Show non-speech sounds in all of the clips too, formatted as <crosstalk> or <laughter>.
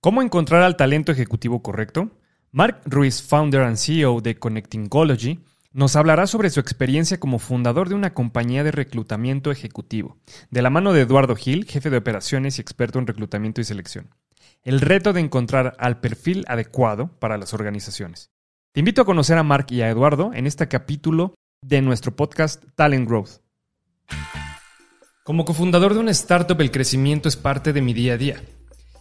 ¿Cómo encontrar al talento ejecutivo correcto? Mark Ruiz, founder and CEO de Connectingology, nos hablará sobre su experiencia como fundador de una compañía de reclutamiento ejecutivo, de la mano de Eduardo Gil, jefe de operaciones y experto en reclutamiento y selección. El reto de encontrar al perfil adecuado para las organizaciones. Te invito a conocer a Mark y a Eduardo en este capítulo de nuestro podcast Talent Growth. Como cofundador de una startup, el crecimiento es parte de mi día a día.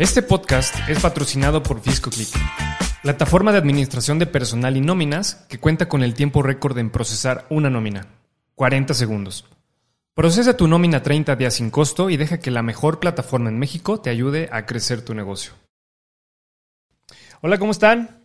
Este podcast es patrocinado por FiscoClick, plataforma de administración de personal y nóminas que cuenta con el tiempo récord en procesar una nómina, 40 segundos. Procesa tu nómina 30 días sin costo y deja que la mejor plataforma en México te ayude a crecer tu negocio. Hola, ¿cómo están?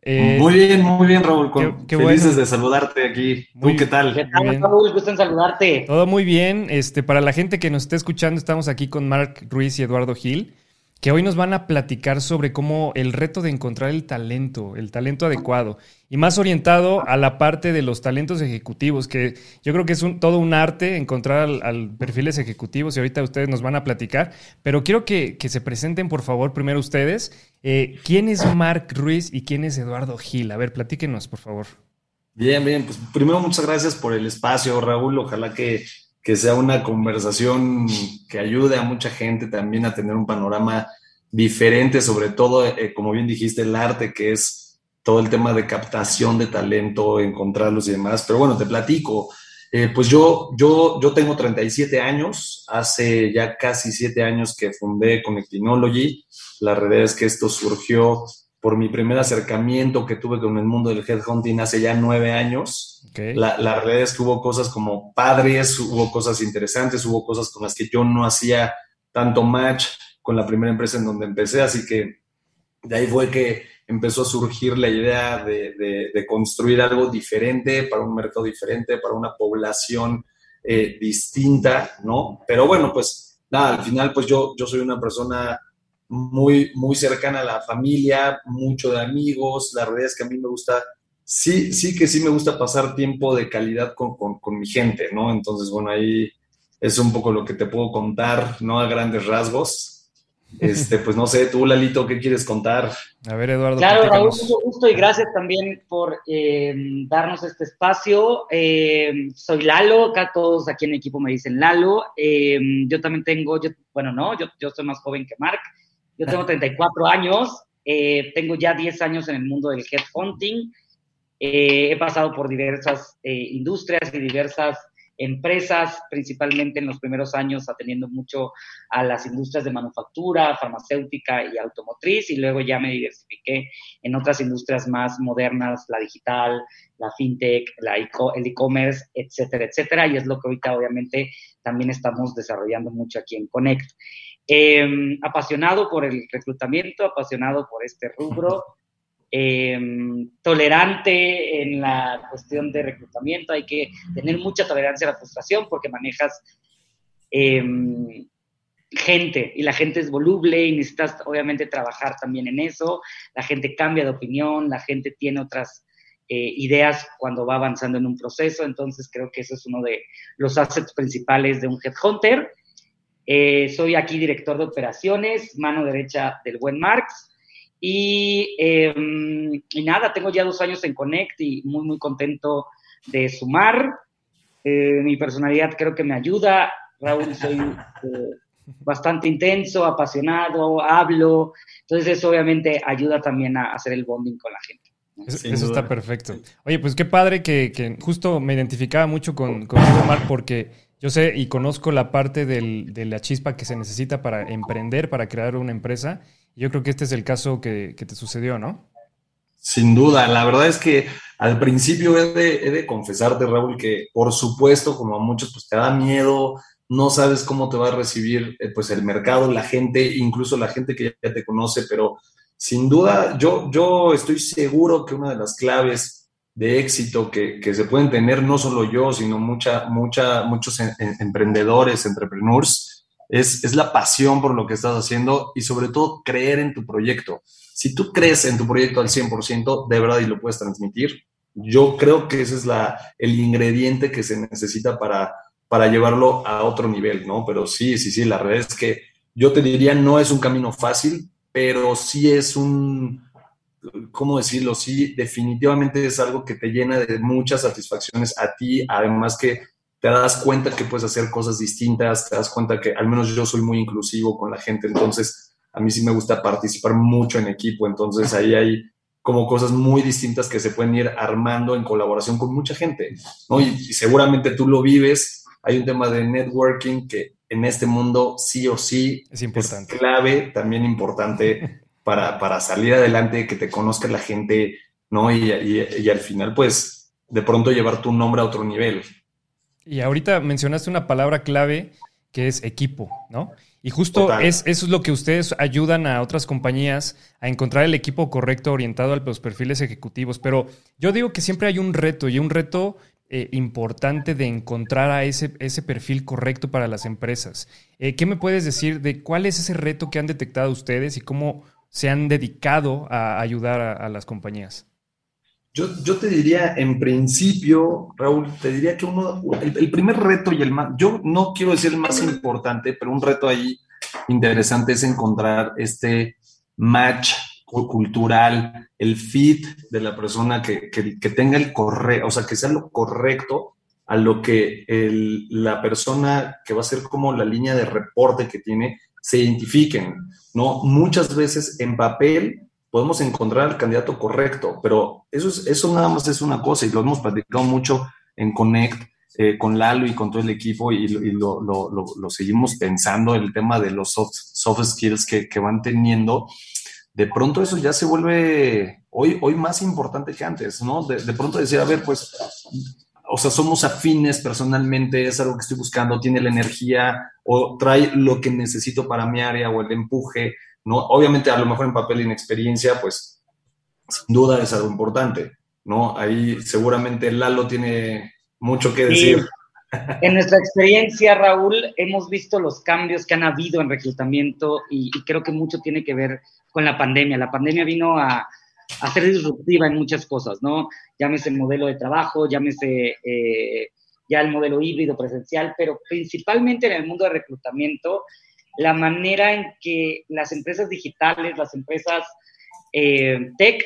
Eh, muy bien, muy bien, Raúl. qué, felices de saludarte aquí. ¿Tú qué tal? ¿Qué tal, Raúl? Gusto en saludarte. Todo muy bien. Este, para la gente que nos esté escuchando, estamos aquí con Mark Ruiz y Eduardo Gil que hoy nos van a platicar sobre cómo el reto de encontrar el talento, el talento adecuado, y más orientado a la parte de los talentos ejecutivos, que yo creo que es todo un arte encontrar al, perfiles ejecutivos y ahorita ustedes nos van a platicar, pero quiero que, se presenten por favor primero ustedes. Eh, ¿Quién es Mark Ruiz y quién es Eduardo Gil? A ver, platíquenos por favor. Bien, bien, pues primero muchas gracias por el espacio, Raúl. Ojalá que que sea una conversación que ayude a mucha gente también a tener un panorama diferente, sobre todo, eh, como bien dijiste, el arte, que es todo el tema de captación de talento, encontrarlos y demás. Pero bueno, te platico. Eh, pues yo, yo, yo tengo 37 años, hace ya casi 7 años que fundé Connectinology. La realidad es que esto surgió por mi primer acercamiento que tuve con el mundo del headhunting hace ya nueve años. La, la, realidad es que hubo cosas como padres, hubo cosas interesantes, hubo cosas con las que yo no hacía tanto match con la primera empresa en donde empecé, así que de ahí fue que empezó a surgir la idea de, de, construir algo diferente para un mercado diferente, para una población eh, distinta, ¿no? Pero bueno, pues nada, al final pues yo, yo soy una persona muy, muy cercana a la familia, mucho de amigos. La realidad es que a mí me gusta, sí, sí que sí me gusta pasar tiempo de calidad con, con, mi gente, ¿no? Entonces, bueno, ahí es un poco lo que te puedo contar, ¿no? A grandes rasgos. Este, pues no sé, tú, Lalito, ¿qué quieres contar? A ver, Eduardo. Claro, Raúl, mucho gusto y gracias también por eh, darnos este espacio. Eh, soy Lalo, acá todos aquí en el equipo me dicen Lalo. Eh, yo también tengo, yo, bueno, no, yo, yo soy más joven que Mark. Yo tengo 34 años, eh, tengo ya 10 años en el mundo del headhunting. Eh, he pasado por diversas eh, industrias y diversas empresas, principalmente en los primeros años atendiendo mucho a las industrias de manufactura, farmacéutica y automotriz, y luego ya me diversifiqué en otras industrias más modernas, la digital, la fintech, el e-commerce, etcétera, etcétera, y es lo que ahorita obviamente también estamos desarrollando mucho aquí en Connect. Em, apasionado por el reclutamiento, apasionado por este rubro, em, tolerante en la cuestión de reclutamiento, hay que tener mucha tolerancia a la frustración porque manejas em, gente y la gente es voluble y necesitas obviamente trabajar también en eso, la gente cambia de opinión, la gente tiene otras eh, ideas cuando va avanzando en un proceso, entonces creo que eso es uno de los assets principales de un headhunter eh, soy aquí director de operaciones, mano derecha del buen Marx. Em, y, nada, tengo ya dos años en Connect y muy, muy contento de sumar. Eh, mi personalidad creo que me ayuda. Raúl, soy eh, bastante intenso, apasionado, hablo. Entonces eso obviamente ayuda también a hacer el bonding con la gente. Eso, está perfecto. Oye, pues qué padre que, justo me identificaba mucho con, con Mark porque yo sé y conozco la parte de la chispa que se necesita para emprender, para crear una empresa. Yo creo que este es el caso que, te sucedió, ¿no? Sin duda, la verdad es que al principio he de, confesarte, Raúl, que por supuesto, como a muchos, pues te da miedo, no sabes cómo te va a recibir eh, pues el mercado, la gente, incluso la gente que ya te conoce, pero sin duda, yo, yo estoy seguro que una de las claves de éxito que, que se pueden tener, no solo yo, sino mucha, mucha, muchos emprendedores, entrepreneurs, es, es la pasión por lo que estás haciendo y sobre todo creer en tu proyecto. Si tú crees en tu proyecto al 100%, de verdad, y lo puedes transmitir, yo creo que ese es la, el ingrediente que se necesita para, para llevarlo a otro nivel, ¿no? Pero sí, sí, sí, la verdad es que yo te diría, no es un camino fácil, pero sí es un, ¿cómo decirlo? Sí, definitivamente es algo que te llena de muchas satisfacciones a ti, además que te das cuenta que puedes hacer cosas distintas, te das cuenta que al menos yo soy muy inclusivo con la gente, entonces a mí sí me gusta participar mucho en equipo, entonces ahí hay como cosas muy distintas que se pueden ir armando en colaboración con mucha gente, ¿no? Y, seguramente tú lo vives, hay un tema de networking que en este mundo sí o sí es, importante. clave, también importante <laughs> para, para, salir adelante, que te conozca la gente, ¿no? Y, y, al final, pues, de pronto llevar tu nombre a otro nivel. Y ahorita mencionaste una palabra clave que es equipo, ¿no? Y justo es, eso es lo que ustedes ayudan a otras compañías a encontrar el equipo correcto orientado a los perfiles ejecutivos. Pero yo digo que siempre hay un reto y un reto eh, importante de encontrar a ese, ese perfil correcto para las empresas. Eh, ¿Qué me puedes decir de cuál es ese reto que han detectado ustedes y cómo se han dedicado a ayudar a, las compañías? Yo, yo, te diría, en principio, Raúl, te diría que uno, el, primer reto y el más, yo no quiero decir el más importante, pero un reto ahí interesante es encontrar este match cultural, el fit de la persona que, que, tenga el correcto, o sea, que sea lo correcto a lo que el, la persona que va a ser como la línea de reporte que tiene se identifiquen, ¿no? Muchas veces en papel podemos encontrar el candidato correcto, pero eso, es, eso nada más es una cosa y lo hemos platicado mucho en Connect eh, con Lalo y con todo el equipo y, lo, lo, seguimos pensando, el tema de los soft, soft skills que, que van teniendo de pronto eso ya se vuelve hoy, hoy más importante que antes, ¿no? De, pronto decir, a ver, pues, o sea, somos afines personalmente, es algo que estoy buscando, tiene la energía o trae lo que necesito para mi área o el empuje, ¿no? Obviamente, a lo mejor en papel y en experiencia, pues, sin duda es algo importante, ¿no? Ahí seguramente Lalo tiene mucho que decir. En nuestra experiencia, Raúl, hemos visto los cambios que han habido en reclutamiento y, creo que mucho tiene que ver con la pandemia. La pandemia vino a, ser disruptiva en muchas cosas, ¿no? Llámese el modelo de trabajo, llámese eh, ya el modelo híbrido presencial, pero principalmente en el mundo de reclutamiento, la manera en que las empresas digitales, las empresas eh, tech,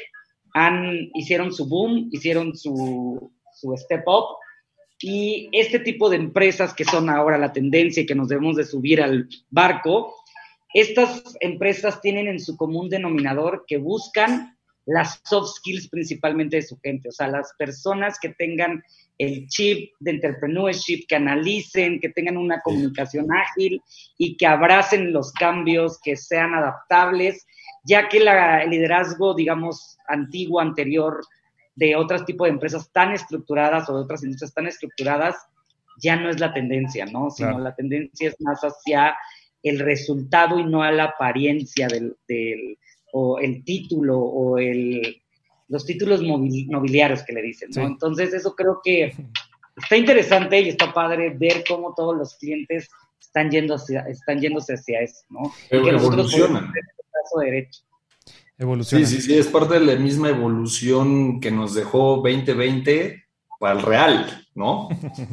han, hicieron su boom, hicieron su, su step up y este tipo de empresas que son ahora la tendencia y que nos debemos de subir al barco, estas empresas tienen en su común denominador que buscan las soft skills principalmente de su gente, o sea, las personas que tengan el chip de entrepreneurship, que analicen, que tengan una comunicación ágil y que abracen los cambios, que sean adaptables, ya que el liderazgo, digamos, antiguo, anterior, de otros tipos de empresas tan estructuradas o de otras industrias tan estructuradas, ya no es la tendencia, ¿no? Sino la tendencia es más hacia el resultado y no a la apariencia del, o el título o el, los títulos nobiliarios que le dicen, ¿no? Entonces eso creo que está interesante y está padre ver cómo todos los clientes están, yendo están yéndose hacia eso, ¿no? que nosotros podemos caso derecho. Sí, sí, sí, es parte de la misma evolución que nos dejó 2020 para el real, ¿no?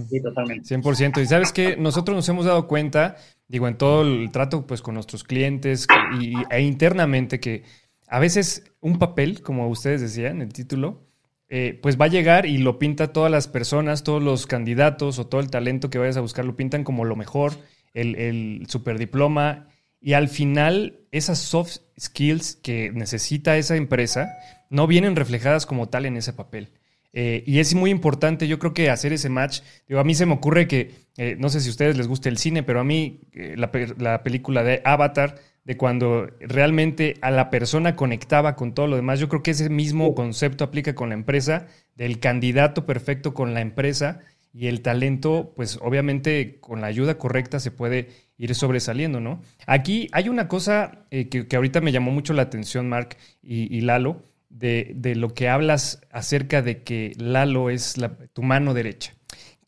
Sí, totalmente. 100%. Y sabes que nosotros nos hemos dado cuenta, digo, en todo el trato pues con nuestros clientes y, e internamente que a veces un papel, como ustedes decían, el título, eh, pues va a llegar y lo pinta todas las personas, todos los candidatos o todo el talento que vayas a buscar, lo pintan como lo mejor, el, el superdiploma y al final, esas soft skills que necesita esa empresa no vienen reflejadas como tal en ese papel. Eh, y es muy importante, yo creo que hacer ese match. Digo, a mí se me ocurre que, eh, no sé si a ustedes les gusta el cine, pero a mí eh, la, la, película de Avatar, de cuando realmente a la persona conectaba con todo lo demás, yo creo que ese mismo concepto aplica con la empresa, del candidato perfecto con la empresa y el talento, pues obviamente con la ayuda correcta se puede ir sobresaliendo, ¿no? Aquí hay una cosa eh, que, ahorita me llamó mucho la atención, Mark y, Lalo, de, lo que hablas acerca de que Lalo es tu mano derecha.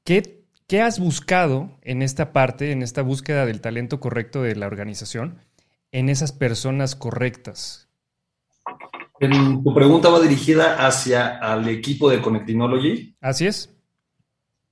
¿Qué, ¿Qué has buscado en esta parte, en esta búsqueda del talento correcto de la organización, en esas personas correctas? tu pregunta va dirigida hacia el equipo de Connectinology. Así es.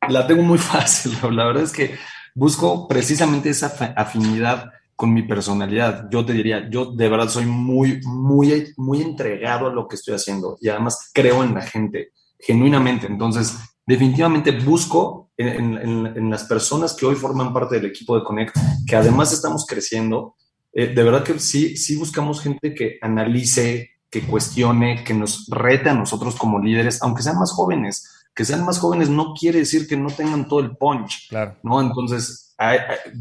La tengo muy <laughs> fácil, la verdad es que busco precisamente esa afinidad con mi personalidad. Yo te diría, yo de verdad soy muy, muy, muy entregado a lo que estoy haciendo y además creo en la gente, genuinamente. Entonces, definitivamente busco en, las personas que hoy forman parte del equipo de Connect, que además estamos creciendo, eh, de verdad que sí, sí buscamos gente que analice, que cuestione, que nos rete a nosotros como líderes, aunque sean más jóvenes. Que sean más jóvenes no quiere decir que no tengan todo el punch, claro. ¿no? Entonces,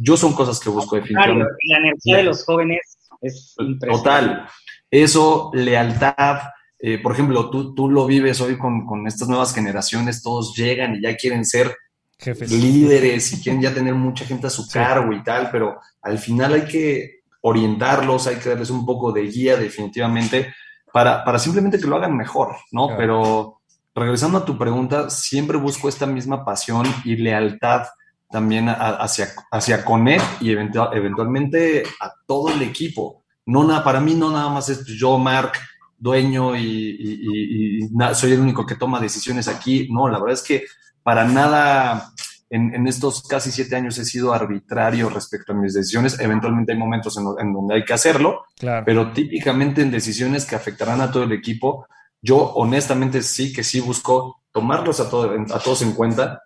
yo son cosas que busco definitivamente. La energía de los jóvenes es Total. Eso, lealtad. Eh, por ejemplo, tú, tú lo vives hoy con, con estas nuevas generaciones, todos llegan y ya quieren ser Jefes. líderes y quieren ya tener mucha gente a su cargo y tal, pero al final hay que orientarlos, hay que darles un poco de guía definitivamente para, para simplemente que lo hagan mejor, ¿no? Pero regresando a tu pregunta, siempre busco esta misma pasión y lealtad también hacia, hacia Connect y eventualmente a todo el equipo. No, nada, para mí no nada más es yo, Mark, dueño y, y soy el único que toma decisiones aquí. No, la verdad es que para nada en, estos casi siete años he sido arbitrario respecto a mis decisiones. Eventualmente hay momentos en, donde hay que hacerlo, pero típicamente en decisiones que afectarán a todo el equipo, yo honestamente sí que sí busco tomarlos a, a todos en cuenta.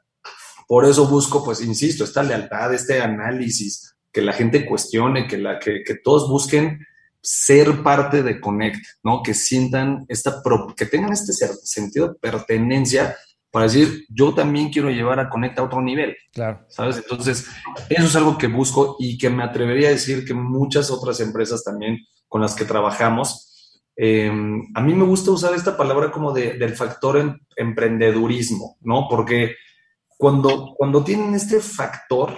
Por eso busco, pues, insisto, esta lealtad, este análisis, que la gente cuestione, que, la, que, que todos busquen ser parte de Connect, ¿no? Que sientan esta, que tengan este sentido de pertenencia para decir, yo también quiero llevar a Conecta a otro nivel. Claro. ¿Sabes? Entonces, eso es algo que busco y que me atrevería a decir que muchas otras empresas también con las que trabajamos, em, a mí me gusta usar esta palabra como de, del factor em, emprendedurismo, ¿no? Porque cuando, cuando tienen este factor,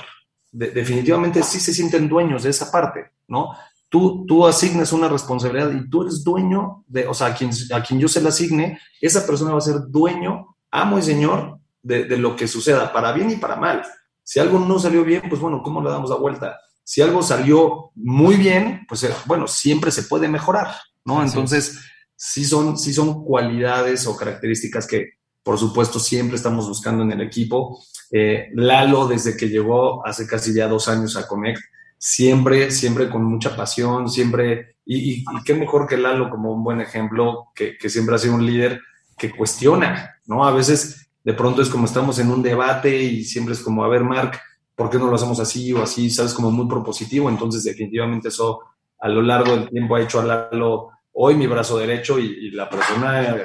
definitivamente sí se sienten dueños de esa parte, ¿no? Tú, tú asignas una responsabilidad y tú eres dueño de, o sea, a quien, a quien yo se la asigne, esa persona va a ser dueño amo y señor de, lo que suceda, para bien y para mal. Si algo no salió bien, pues bueno, ¿cómo le damos la vuelta? Si algo salió muy bien, pues eh, bueno, siempre se puede mejorar, ¿no? Entonces, sí son, sí son cualidades o características que, por supuesto, siempre estamos buscando en el equipo. Eh, Lalo, desde que llegó hace casi ya dos años a Connect, siempre, siempre con mucha pasión, siempre, y, qué mejor que Lalo como un buen ejemplo, que, que siempre ha sido un líder que cuestiona, ¿no? A veces de pronto es como estamos en un debate y siempre es como, a ver, Mark, ¿por qué no lo hacemos así o así? ¿Sabes? Como muy propositivo. Entonces, definitivamente eso a lo largo del tiempo ha hecho a Lalo hoy mi brazo derecho y, la persona,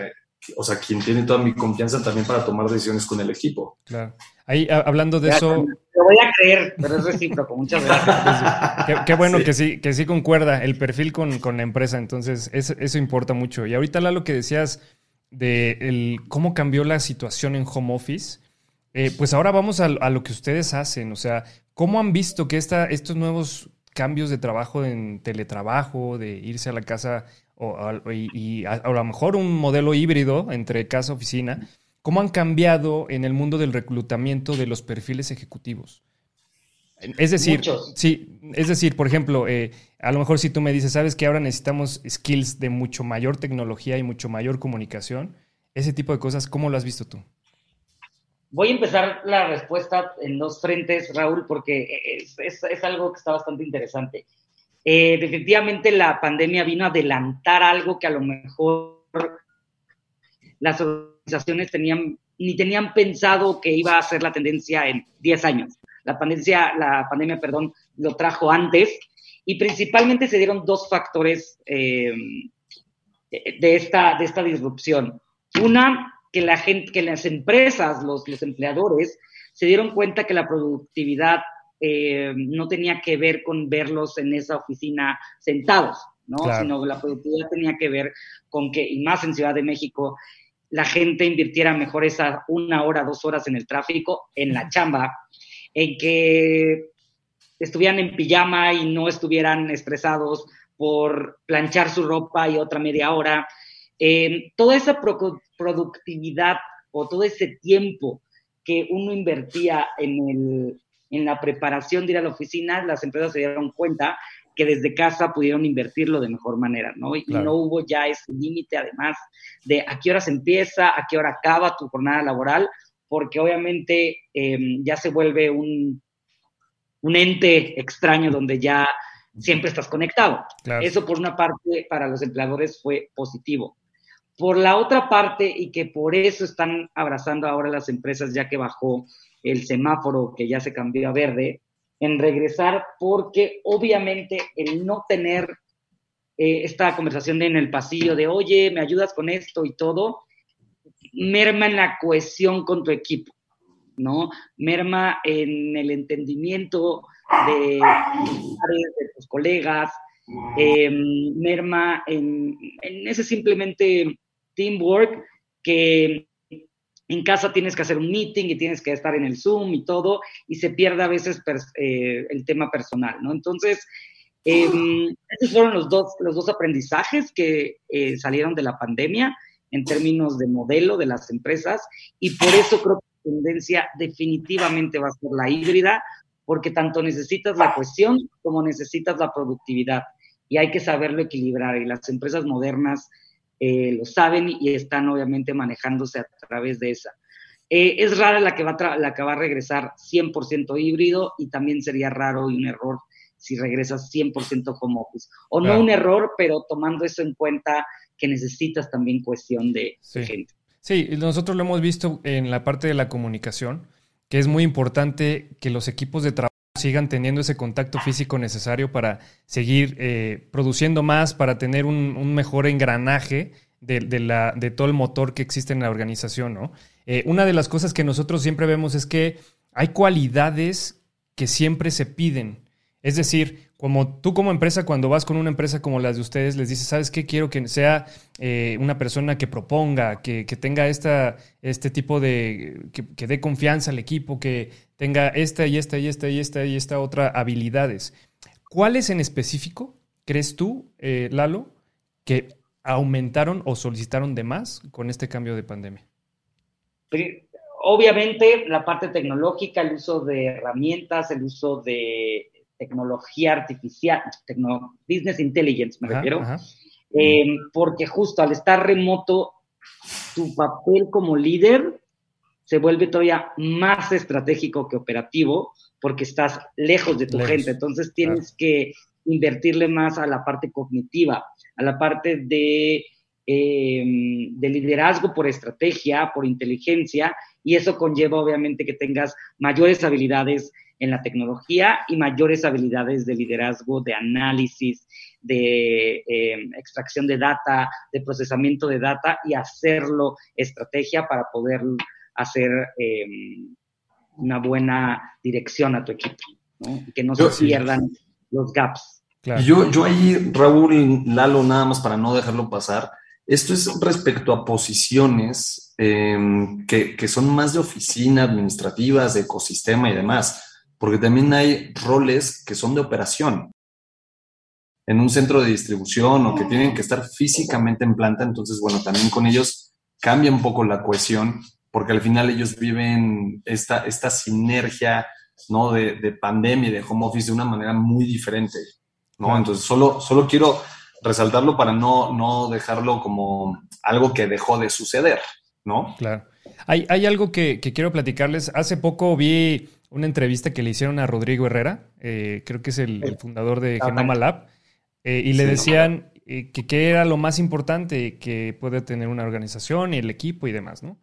o sea, quien tiene toda mi confianza también para tomar decisiones con el equipo. Claro. Ahí, hablando de eso... Lo voy a creer, pero es recíproco. Muchas gracias. <laughs> qué, bueno que sí que sí concuerda el perfil con, con la empresa. Entonces, eso, eso importa mucho. Y ahorita, Lalo, que decías de el, cómo cambió la situación en home office, eh, pues ahora vamos a, lo que ustedes hacen. O sea, ¿cómo han visto que esta, estos nuevos cambios de trabajo en teletrabajo, de irse a la casa o, y, a, a, lo mejor un modelo híbrido entre casa-oficina, ¿cómo han cambiado en el mundo del reclutamiento de los perfiles ejecutivos? Es decir, sí, es decir, por ejemplo, eh, a lo mejor si tú me dices, sabes que ahora necesitamos skills de mucho mayor tecnología y mucho mayor comunicación, ese tipo de cosas, ¿cómo lo has visto tú? Voy a empezar la respuesta en dos frentes, Raúl, porque es, algo que está bastante interesante. Eh, definitivamente la pandemia vino a adelantar algo que a lo mejor las organizaciones tenían, ni tenían pensado que iba a ser la tendencia en 10 años. La pandemia, la pandemia perdón, lo trajo antes y principalmente se dieron dos factores eh, de, esta, de esta disrupción. Una, que, la gente, que las empresas, los, los empleadores, se dieron cuenta que la productividad eh, no tenía que ver con verlos en esa oficina sentados, ¿no? Sino la productividad tenía que ver con que, y más en Ciudad de México, la gente invirtiera mejor esa una hora, dos horas en el tráfico, en la chamba, en que estuvieran en pijama y no estuvieran estresados por planchar su ropa y otra media hora. Eh, toda esa productividad o todo ese tiempo que uno invertía en, el, en la preparación de ir a la oficina, las empresas se dieron cuenta que desde casa pudieron invertirlo de mejor manera, ¿no? Y no hubo ya ese límite, además, de a qué hora se empieza, a qué hora acaba tu jornada laboral, porque obviamente em, ya se vuelve un, un ente extraño donde ya siempre estás conectado. Eso por una parte para los empleadores fue positivo. Por la otra parte, y que por eso están abrazando ahora las empresas ya que bajó el semáforo, que ya se cambió a verde, en regresar, porque obviamente el no tener eh, esta conversación en el pasillo de, oye, me ayudas con esto y todo, merma en la cohesión con tu equipo, ¿no? Merma en el entendimiento de, de tus colegas, em, merma en, en, ese simplemente teamwork que en casa tienes que hacer un meeting y tienes que estar en el Zoom y todo, y se pierde a veces eh, el tema personal, ¿no? Entonces, em, esos fueron los dos, los dos aprendizajes que eh, salieron de la pandemia en términos de modelo de las empresas, y por eso creo que la tendencia definitivamente va a ser la híbrida, porque tanto necesitas la cohesión como necesitas la productividad, y hay que saberlo equilibrar, y las empresas modernas eh, lo saben y están obviamente manejándose a través de esa. Eh, es rara la que, va a la que va a regresar 100% híbrido y también sería raro y un error si regresas 100% como office. O no un error, pero tomando eso en cuenta que necesitas también cuestión de, gente. Sí, nosotros lo hemos visto en la parte de la comunicación, que es muy importante que los equipos de trabajo sigan teniendo ese contacto físico necesario para seguir eh, produciendo más, para tener un, mejor engranaje de, la, de, todo el motor que existe en la organización, ¿no? Eh, una de las cosas que nosotros siempre vemos es que hay cualidades que siempre se piden. Es decir, como tú como empresa, cuando vas con una empresa como las de ustedes, les dices, ¿sabes qué? Quiero que sea eh, una persona que proponga, que, tenga esta, este tipo de, que, dé confianza al equipo, que tenga esta y esta y esta y esta y esta otra habilidades. ¿Cuáles en específico crees tú, eh, Lalo, que aumentaron o solicitaron de más con este cambio de pandemia? Obviamente la parte tecnológica, el uso de herramientas, el uso de tecnología artificial, business intelligence me refiero, eh, porque justo al estar remoto, tu papel como líder se vuelve todavía más estratégico que operativo porque estás lejos de tu gente, entonces tienes que invertirle más a la parte cognitiva, a la parte de, eh, de liderazgo por estrategia, por inteligencia, y eso conlleva obviamente que tengas mayores habilidades en la tecnología y mayores habilidades de liderazgo, de análisis, de eh, extracción de data, de procesamiento de data y hacerlo estrategia para poder hacer em, una buena dirección a tu equipo, que no se pierdan los gaps. Yo, yo ahí, Raúl, Lalo, nada más para no dejarlo pasar, esto es respecto a posiciones em, que, que, son más de oficina, administrativas, de ecosistema y demás porque también hay roles que son de operación en un centro de distribución o que tienen que estar físicamente en planta, entonces, bueno, también con ellos cambia un poco la cohesión, porque al final ellos viven esta, esta sinergia, ¿no? De, de pandemia y de home office de una manera muy diferente, ¿no? Entonces, solo, solo quiero resaltarlo para no, no dejarlo como algo que dejó de suceder, ¿no? Claro. Hay, hay algo que, que quiero platicarles. Hace poco vi una entrevista que le hicieron a Rodrigo Herrera, eh, creo que es el, fundador de Genoma Lab, eh, y le decían eh, que qué era lo más importante que puede tener una organización y el equipo y demás, ¿no?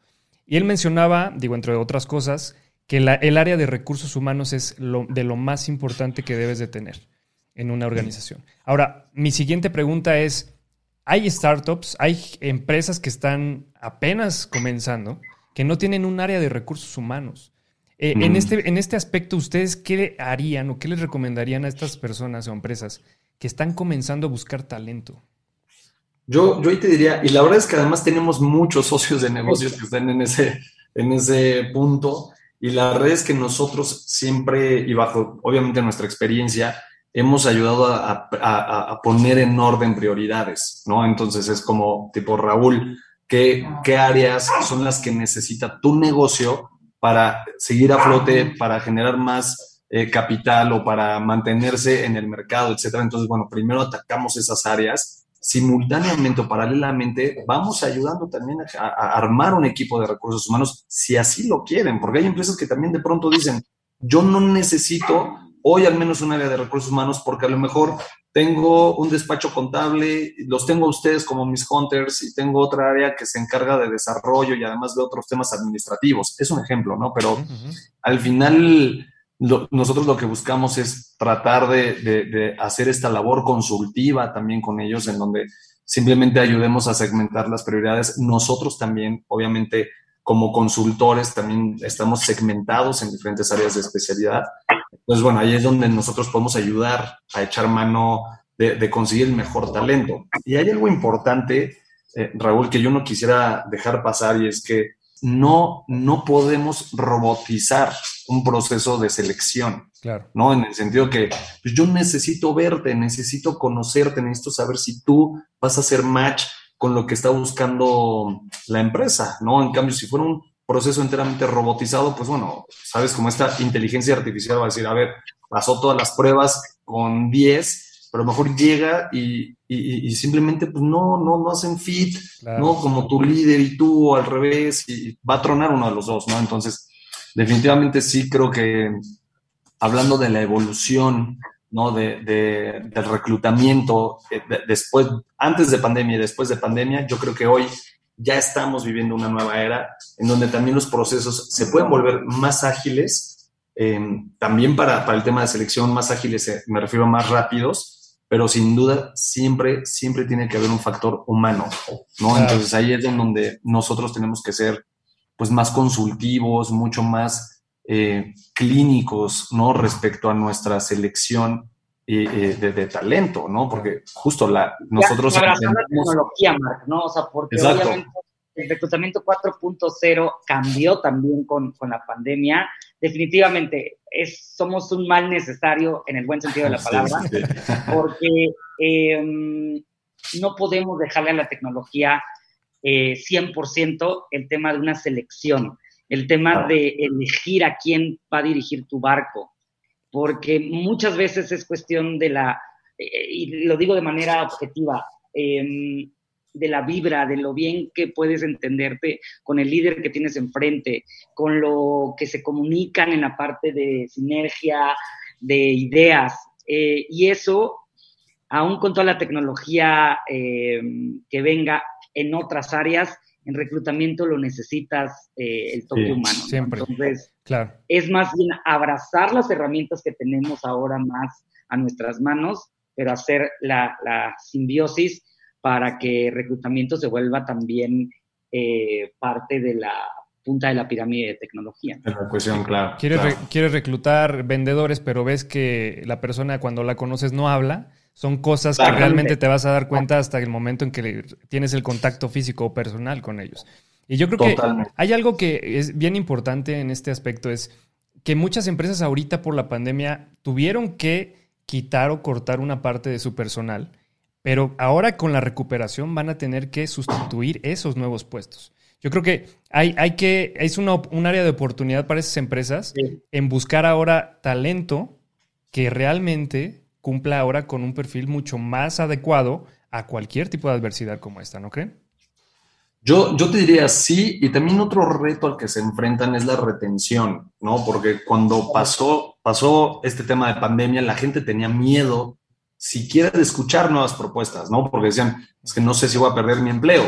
Y él mencionaba, digo, entre otras cosas, que el área de recursos humanos es lo, de lo más importante que debes de tener en una organización. Ahora, mi siguiente pregunta es, hay startups, hay empresas que están apenas comenzando, que no tienen un área de recursos humanos. Eh, en, mm. este, en este aspecto, ¿ustedes qué harían o qué les recomendarían a estas personas o empresas que están comenzando a buscar talento? Yo, yo ahí te diría, y la verdad es que además tenemos muchos socios de negocios que están en ese, en ese punto, Y la verdad es que nosotros siempre, y bajo obviamente nuestra experiencia, hemos ayudado a, a, poner en orden prioridades, ¿no? Entonces es como tipo, Raúl, ¿qué, ¿qué áreas son las que necesita tu negocio para seguir a flote, para generar más eh, capital o para mantenerse en el mercado, etcétera? Entonces, bueno, primero atacamos esas áreas simultáneamente o paralelamente vamos ayudando también a, armar un equipo de recursos humanos si así lo quieren, porque hay empresas que también de pronto dicen, yo no necesito hoy al menos un área de recursos humanos porque a lo mejor tengo un despacho contable, los tengo a ustedes como mis hunters y tengo otra área que se encarga de desarrollo y además de otros temas administrativos. Es un ejemplo, ¿no? Pero al final nosotros lo que buscamos es tratar de, hacer esta labor consultiva también con ellos, en donde simplemente ayudemos a segmentar las prioridades. Nosotros también, obviamente, como consultores, también estamos segmentados en diferentes áreas de especialidad. Entonces, bueno, ahí es donde nosotros podemos ayudar a echar mano de, conseguir el mejor talento. Y hay algo importante, eh, Raúl, que yo no quisiera dejar pasar y es que no, no podemos robotizar un proceso de selección. Claro. ¿No? En el sentido que pues, yo necesito verte, necesito conocerte, necesito saber si tú vas a hacer match con lo que está buscando la empresa, ¿no? En cambio, si fuera un proceso enteramente robotizado, pues bueno, sabes, como esta inteligencia artificial va a decir, a ver, pasó todas las pruebas con 10, pero a lo mejor llega y, simplemente pues no, no, no hacen fit, ¿no? Como tu líder y tú, o al revés, y va a tronar uno de los dos, ¿no? Entonces, definitivamente sí creo que hablando de la evolución, ¿no? De, del reclutamiento eh, después, antes de pandemia y después de pandemia, yo creo que hoy ya estamos viviendo una nueva era en donde también los procesos se pueden volver más ágiles, em, también para, para, el tema de selección, más ágiles, eh, me refiero a más rápidos, pero sin duda siempre, siempre tiene que haber un factor humano, ¿no? Entonces ahí es en donde nosotros tenemos que ser pues más consultivos, mucho más eh, clínicos, ¿no? Respecto a nuestra selección eh, eh, de, talento, ¿no? Porque justo la, nosotros... la tecnología, Mark, ¿no? O sea, porque obviamente el reclutamiento 4.0 cambió también con, con, la pandemia. Definitivamente es, somos un mal necesario en el buen sentido de la palabra, <laughs> porque em, no podemos dejarle a la tecnología 100% eh, el tema de una selección, el tema de elegir a quién va a dirigir tu barco, porque muchas veces es cuestión de la, eh, y lo digo de manera objetiva, em, de la vibra, de lo bien que puedes entenderte con el líder que tienes enfrente, con lo que se comunican en la parte de sinergia, de ideas. Eh, y eso, aún con toda la tecnología em, que venga, en otras áreas, en reclutamiento lo necesitas eh, el toque humano. Siempre. Entonces, claro. es más bien abrazar las herramientas que tenemos ahora más a nuestras manos, pero hacer la, simbiosis para que reclutamiento se vuelva también eh, parte de la punta de la pirámide de tecnología. La cuestión, claro. quieres reclutar vendedores, pero ves que la persona cuando la conoces no habla son cosas que realmente te vas a dar cuenta hasta el momento en que tienes el contacto físico o personal con ellos. Y yo creo que hay algo que es bien importante en este aspecto, es que muchas empresas ahorita por la pandemia tuvieron que quitar o cortar una parte de su personal, pero ahora con la recuperación van a tener que sustituir esos nuevos puestos. Yo creo que hay, hay que, es una, un área de oportunidad para esas empresas en buscar ahora talento que realmente cumpla ahora con un perfil mucho más adecuado a cualquier tipo de adversidad como esta, ¿no creen? Yo, yo te diría sí, y también otro reto al que se enfrentan es la retención, ¿no? Porque cuando pasó, pasó este tema de pandemia, la gente tenía miedo siquiera de escuchar nuevas propuestas, ¿no? Porque decían, es que no sé si voy a perder mi empleo.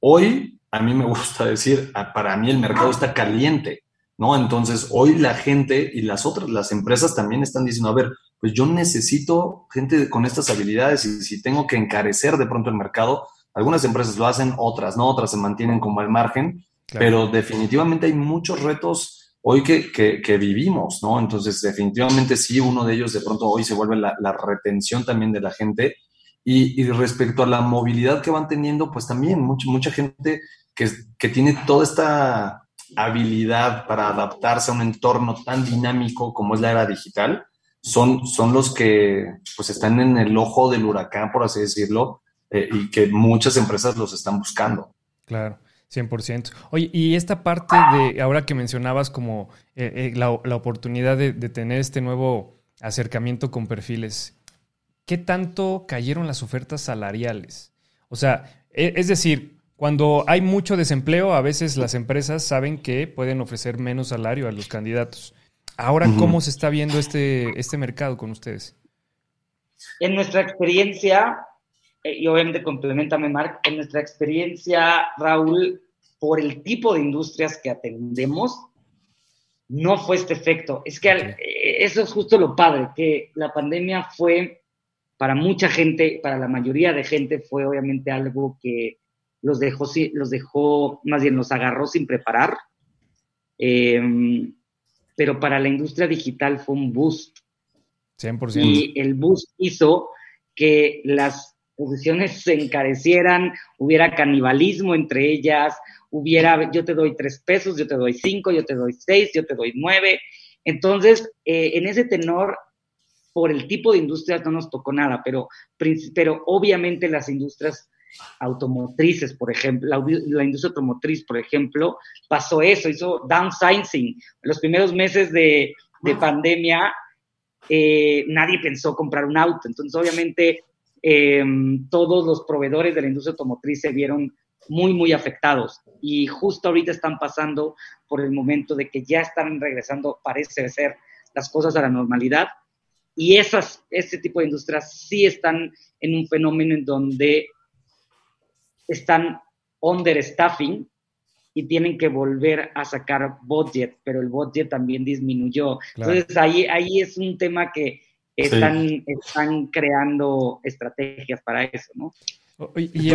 Hoy, a mí me gusta decir, para mí el mercado está caliente, ¿no? Entonces, hoy la gente y las otras, las empresas también están diciendo, a ver, pues yo necesito gente con estas habilidades y si tengo que encarecer de pronto el mercado, algunas empresas lo hacen, otras no, otras se mantienen como al margen, pero definitivamente hay muchos retos hoy que, que, vivimos, ¿no? Entonces, definitivamente sí, uno de ellos de pronto hoy se vuelve la, retención también de la gente. Y, y, respecto a la movilidad que van teniendo, pues también mucha, mucha gente que, que tiene toda esta habilidad para adaptarse a un entorno tan dinámico como es la era digital, son, son los que pues están en el ojo del huracán, por así decirlo, eh, y que muchas empresas los están buscando. Claro. 100%. Oye, y esta parte de, ahora que mencionabas como eh, la, oportunidad de, tener este nuevo acercamiento con perfiles, ¿qué tanto cayeron las ofertas salariales? O sea, e, es decir, cuando hay mucho desempleo, a veces las empresas saben que pueden ofrecer menos salario a los candidatos. Ahora, ¿cómo se está viendo este, este mercado con ustedes? En nuestra experiencia, eh, y obviamente complementame, Mark, en nuestra experiencia, Raúl, por el tipo de industrias que atendemos, no fue este efecto. Es que eh, eso es justo lo padre, que la pandemia fue, para mucha gente, para la mayoría de gente, fue obviamente algo que los dejó, los dejó, más bien los agarró sin preparar. Em, pero para la industria digital fue un boost. 100%. Y el boost hizo que las posiciones se encarecieran, hubiera canibalismo entre ellas, hubiera, yo te doy tres pesos, yo te doy cinco, yo te doy seis, yo te doy nueve. Entonces, eh, en ese tenor, por el tipo de industrias no nos tocó nada, pero, pero obviamente las industrias automotrices, por ejemplo, la, industria automotriz, por ejemplo, pasó eso, hizo downsizing. Los primeros meses de, pandemia, eh, nadie pensó comprar un auto. Entonces, obviamente, em, todos los proveedores de la industria automotriz se vieron muy, muy afectados. Y justo ahorita están pasando por el momento de que ya están regresando, parece ser, las cosas a la normalidad. Y esas, ese tipo de industrias sí están en un fenómeno en donde están understaffing y tienen que volver a sacar budget, pero el budget también disminuyó. Entonces ahí, ahí es un tema que están, están creando estrategias para eso, ¿no?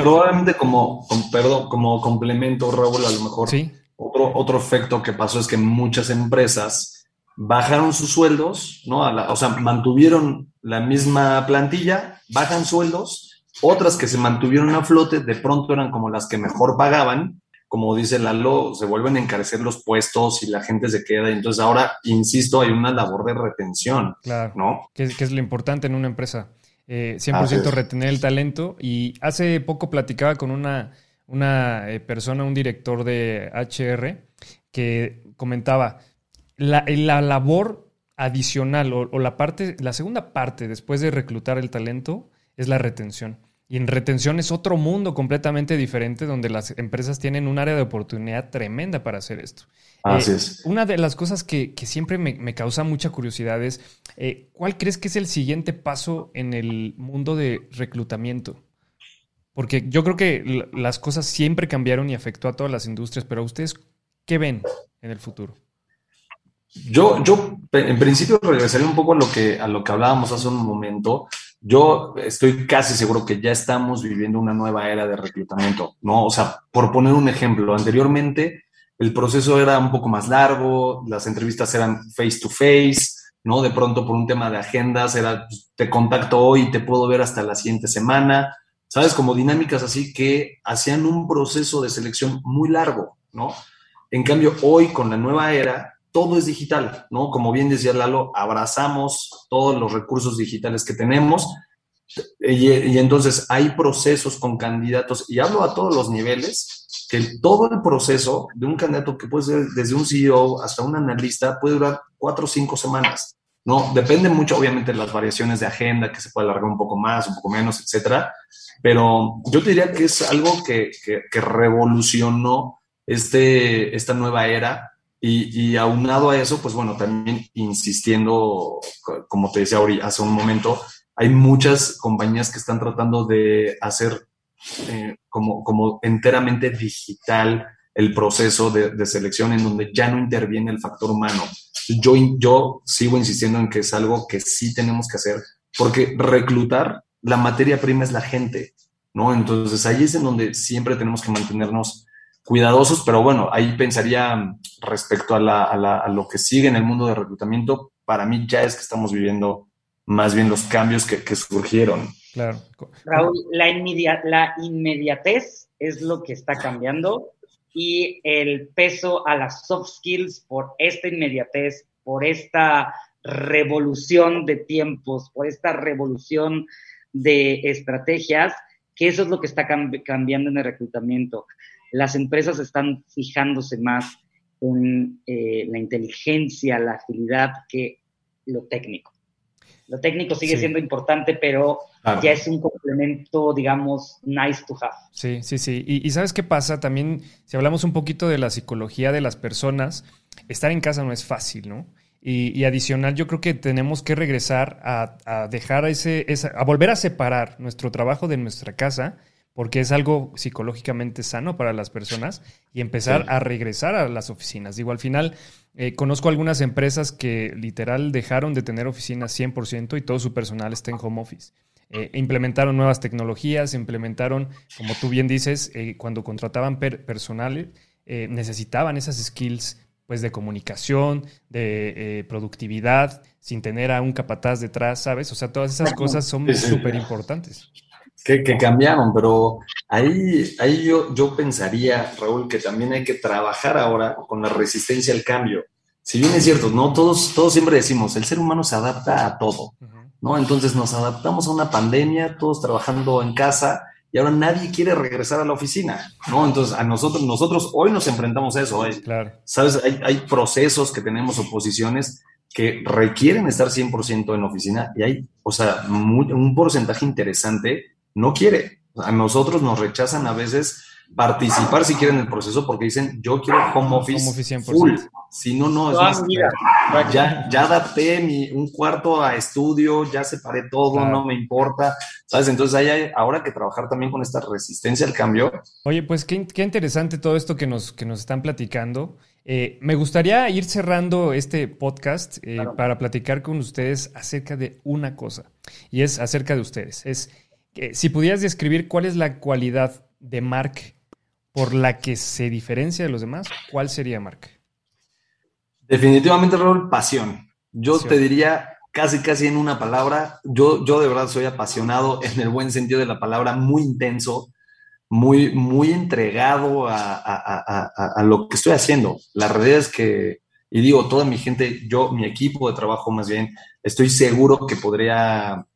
Probablemente como, perdón, como complemento, Raúl, a lo mejor otro, otro efecto que pasó es que muchas empresas bajaron sus sueldos, ¿no? o sea, mantuvieron la misma plantilla, bajan sueldos otras que se mantuvieron a flote, de pronto eran como las que mejor pagaban. Como dice Lalo, se vuelven a encarecer los puestos y la gente se queda. Y entonces ahora, insisto, hay una labor de retención. Claro. ¿no? Que, es lo importante en una empresa. 100% eh, retener el talento. Y hace poco platicaba con una, una eh, persona, un director de HR, que comentaba la, la labor adicional o, o, la parte, la segunda parte después de reclutar el talento es la retención. Y en retención es otro mundo completamente diferente donde las empresas tienen un área de oportunidad tremenda para hacer esto. Así eh, es. Una de las cosas que, siempre me, causa mucha curiosidad es, eh, ¿cuál crees que es el siguiente paso en el mundo de reclutamiento? Porque yo creo que las cosas siempre cambiaron y afectó a todas las industrias, pero ustedes, ¿qué ven en el futuro? Yo, yo en principio regresaría un poco a lo que, a lo que hablábamos hace un momento yo estoy casi seguro que ya estamos viviendo una nueva era de reclutamiento, ¿no? O sea, por poner un ejemplo, anteriormente el proceso era un poco más largo, las entrevistas eran face to face, ¿no? De pronto por un tema de agendas era, pues, te contacto hoy te puedo ver hasta la siguiente semana, ¿sabes? Como dinámicas así que hacían un proceso de selección muy largo, ¿no? En cambio, hoy con la nueva era, todo es digital, ¿no? Como bien decía Lalo, abrazamos todos los recursos digitales que tenemos y, entonces hay procesos con candidatos, y hablo a todos los niveles, que todo el proceso de un candidato que puede ser desde un CEO hasta un analista puede durar cuatro o cinco semanas, ¿no? Depende mucho, obviamente, de las variaciones de agenda, que se puede alargar un poco más, un poco menos, etcétera, pero yo diría que es algo que, que, revolucionó este, esta nueva era y, aunado a eso, pues bueno, también insistiendo, como te decía ahorita, hace un momento, hay muchas compañías que están tratando de hacer eh, como, como enteramente digital el proceso de, selección en donde ya no interviene el factor humano. Yo, yo sigo insistiendo en que es algo que sí tenemos que hacer, porque reclutar, la materia prima es la gente, ¿no? Entonces ahí es en donde siempre tenemos que mantenernos cuidadosos, pero bueno, ahí pensaría respecto a, lo que sigue en el mundo de reclutamiento, para mí ya es que estamos viviendo más bien los cambios que, surgieron. Claro. Raúl, la, la inmediatez es lo que está cambiando y el peso a las soft skills por esta inmediatez, por esta revolución de tiempos, por esta revolución de estrategias, que eso es lo que está cambiando en el reclutamiento. Las empresas están fijándose más en eh, la inteligencia, la agilidad que lo técnico. Lo técnico sigue siendo importante, pero ya es un complemento, digamos, nice to have. Sí, sí, sí. Y, ¿sabes qué pasa? También, si hablamos un poquito de la psicología de las personas, estar en casa no es fácil, ¿no? Y, adicional, yo creo que tenemos que regresar a, dejar ese, a volver a separar nuestro trabajo de nuestra casa, porque es algo psicológicamente sano para las personas, y empezar a regresar a las oficinas. Digo, al final, eh, conozco algunas empresas que literal dejaron de tener oficinas 100% y todo su personal está en home office. Eh, implementaron nuevas tecnologías, implementaron, como tú bien dices, eh, cuando contrataban personal, necesitaban esas skills pues de comunicación, de eh, productividad, sin tener a un capataz detrás, ¿sabes? O sea, todas esas cosas son súper importantes. Que, cambiaron, pero ahí, ahí yo, yo pensaría, Raúl, que también hay que trabajar ahora con la resistencia al cambio. Si bien es cierto, ¿no? Todos, todos siempre decimos, el ser humano se adapta a todo, ¿no? Entonces nos adaptamos a una pandemia, todos trabajando en casa, y ahora nadie quiere regresar a la oficina, ¿no? Entonces, a nosotros, nosotros hoy nos enfrentamos a eso, ¿eh? claro. ¿sabes? Hay, hay, procesos que tenemos oposiciones que requieren estar 100% en oficina y hay, o sea, un porcentaje interesante no quiere. A nosotros nos rechazan a veces participar si quieren el proceso porque dicen yo quiero home office, full. Si no, no, es ya, ya adapté mi, un cuarto a estudio, ya separé todo, no me importa, ¿sabes? Entonces hay ahora que trabajar también con esta resistencia al cambio. Oye, pues qué, qué interesante todo esto que nos, que nos están platicando. Eh, me gustaría ir cerrando este podcast eh, para platicar con ustedes acerca de una cosa, y es acerca de ustedes. Es que si pudieras describir cuál es la cualidad de Mark por la que se diferencia de los demás, ¿cuál sería, Mark? Definitivamente, Raúl, pasión. Yo te diría casi, casi en una palabra, yo, yo de verdad soy apasionado <laughs> en el buen sentido de la palabra, muy intenso, muy, muy entregado a, a, lo que estoy haciendo. La realidad es que, y digo, toda mi gente, yo, mi equipo de trabajo más bien, estoy seguro que podría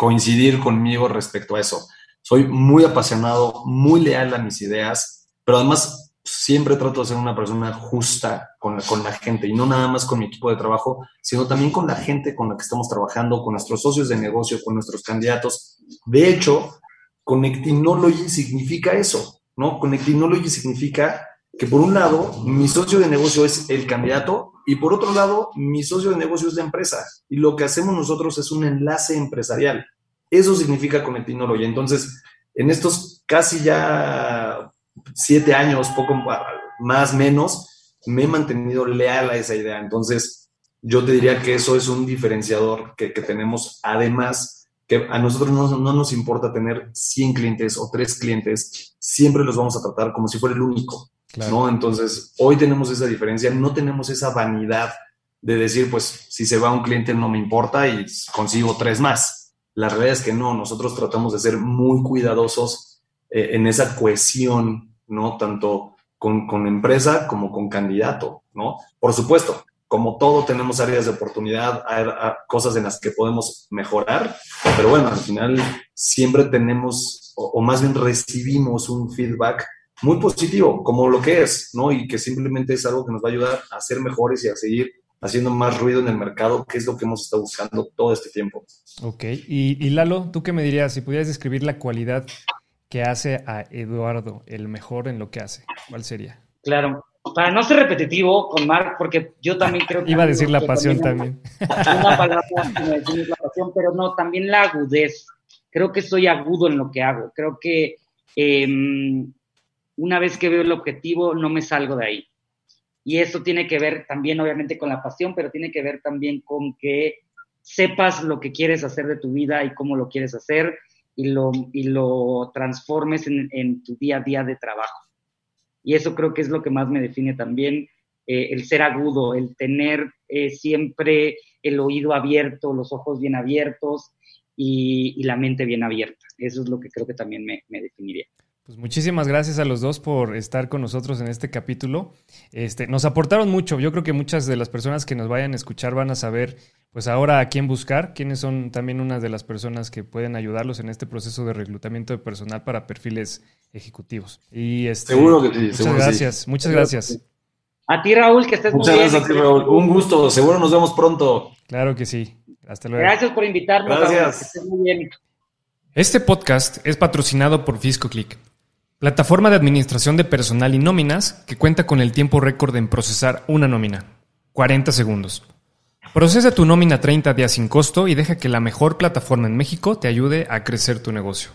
coincidir conmigo respecto a eso soy muy apasionado, muy leal a mis ideas, pero además siempre trato de ser una persona justa con la, gente y no nada más con mi equipo de trabajo, sino también con la gente con la que estamos trabajando, con nuestros socios de negocio, con nuestros candidatos. De hecho, Connectinology significa eso, ¿no? Connectinology significa que por un lado mi socio de negocio es el candidato y por otro lado mi socio de negocio es la empresa. Y lo que hacemos nosotros es un enlace empresarial. Eso significa Connectinology. Entonces, en estos casi ya siete años, poco más, menos, me he mantenido leal a esa idea. Entonces, yo te diría que eso es un diferenciador que, tenemos. Además, que a nosotros no, nos importa tener 100 clientes o 3 clientes, siempre los vamos a tratar como si fuera el único. ¿No? Entonces, hoy tenemos esa diferencia, no tenemos esa vanidad de decir, pues, si se va un cliente no me importa y consigo tres más. La realidad es que no, nosotros tratamos de ser muy cuidadosos eh, en esa cohesión, ¿no? Tanto con, con, empresa como con candidato, ¿no? Por supuesto, como todo tenemos áreas de oportunidad, cosas en las que podemos mejorar, pero bueno, al final siempre tenemos, o más bien recibimos un feedback muy positivo, como lo que es, ¿no? Y que simplemente es algo que nos va a ayudar a ser mejores y a seguir haciendo más ruido en el mercado, que es lo que hemos estado buscando todo este tiempo. Ok, y, Lalo, ¿tú qué me dirías si pudieras describir la cualidad que hace a Eduardo el mejor en lo que hace? ¿Cuál sería? Claro, para no ser repetitivo con Mark, porque yo también creo que... Iba a decir la pasión también. Una palabra que me define la pasión, pero no, también la agudez. Creo que soy agudo en lo que hago. Creo que em, una vez que veo el objetivo, no me salgo de ahí. Y eso tiene que ver también, obviamente, con la pasión, pero tiene que ver también con que sepas lo que quieres hacer de tu vida y cómo lo quieres hacer y lo, y lo transformes en, tu día a día de trabajo. Y eso creo que es lo que más me define también, eh, el ser agudo, el tener eh, siempre el oído abierto, los ojos bien abiertos y, la mente bien abierta. Eso es lo que creo que también me, me definiría. Pues muchísimas gracias a los dos por estar con nosotros en este capítulo. Este, nos aportaron mucho. Yo creo que muchas de las personas que nos vayan a escuchar van a saber, pues ahora a quién buscar, quiénes son también unas de las personas que pueden ayudarlos en este proceso de reclutamiento de personal para perfiles ejecutivos. Y este, seguro que sí. Muchas gracias, muchas gracias. A ti, Raúl, que estés muchas muy bien. Muchas gracias a ti, Raúl. Un gusto. Seguro nos vemos pronto. Claro que sí. Hasta luego. Gracias por invitarnos. Gracias. Raúl, que estés muy bien. Este podcast es patrocinado por FiscoClick, plataforma de administración de personal y nóminas que cuenta con el tiempo récord en procesar una nómina, 40 segundos. Procesa tu nómina 30 días sin costo y deja que la mejor plataforma en México te ayude a crecer tu negocio.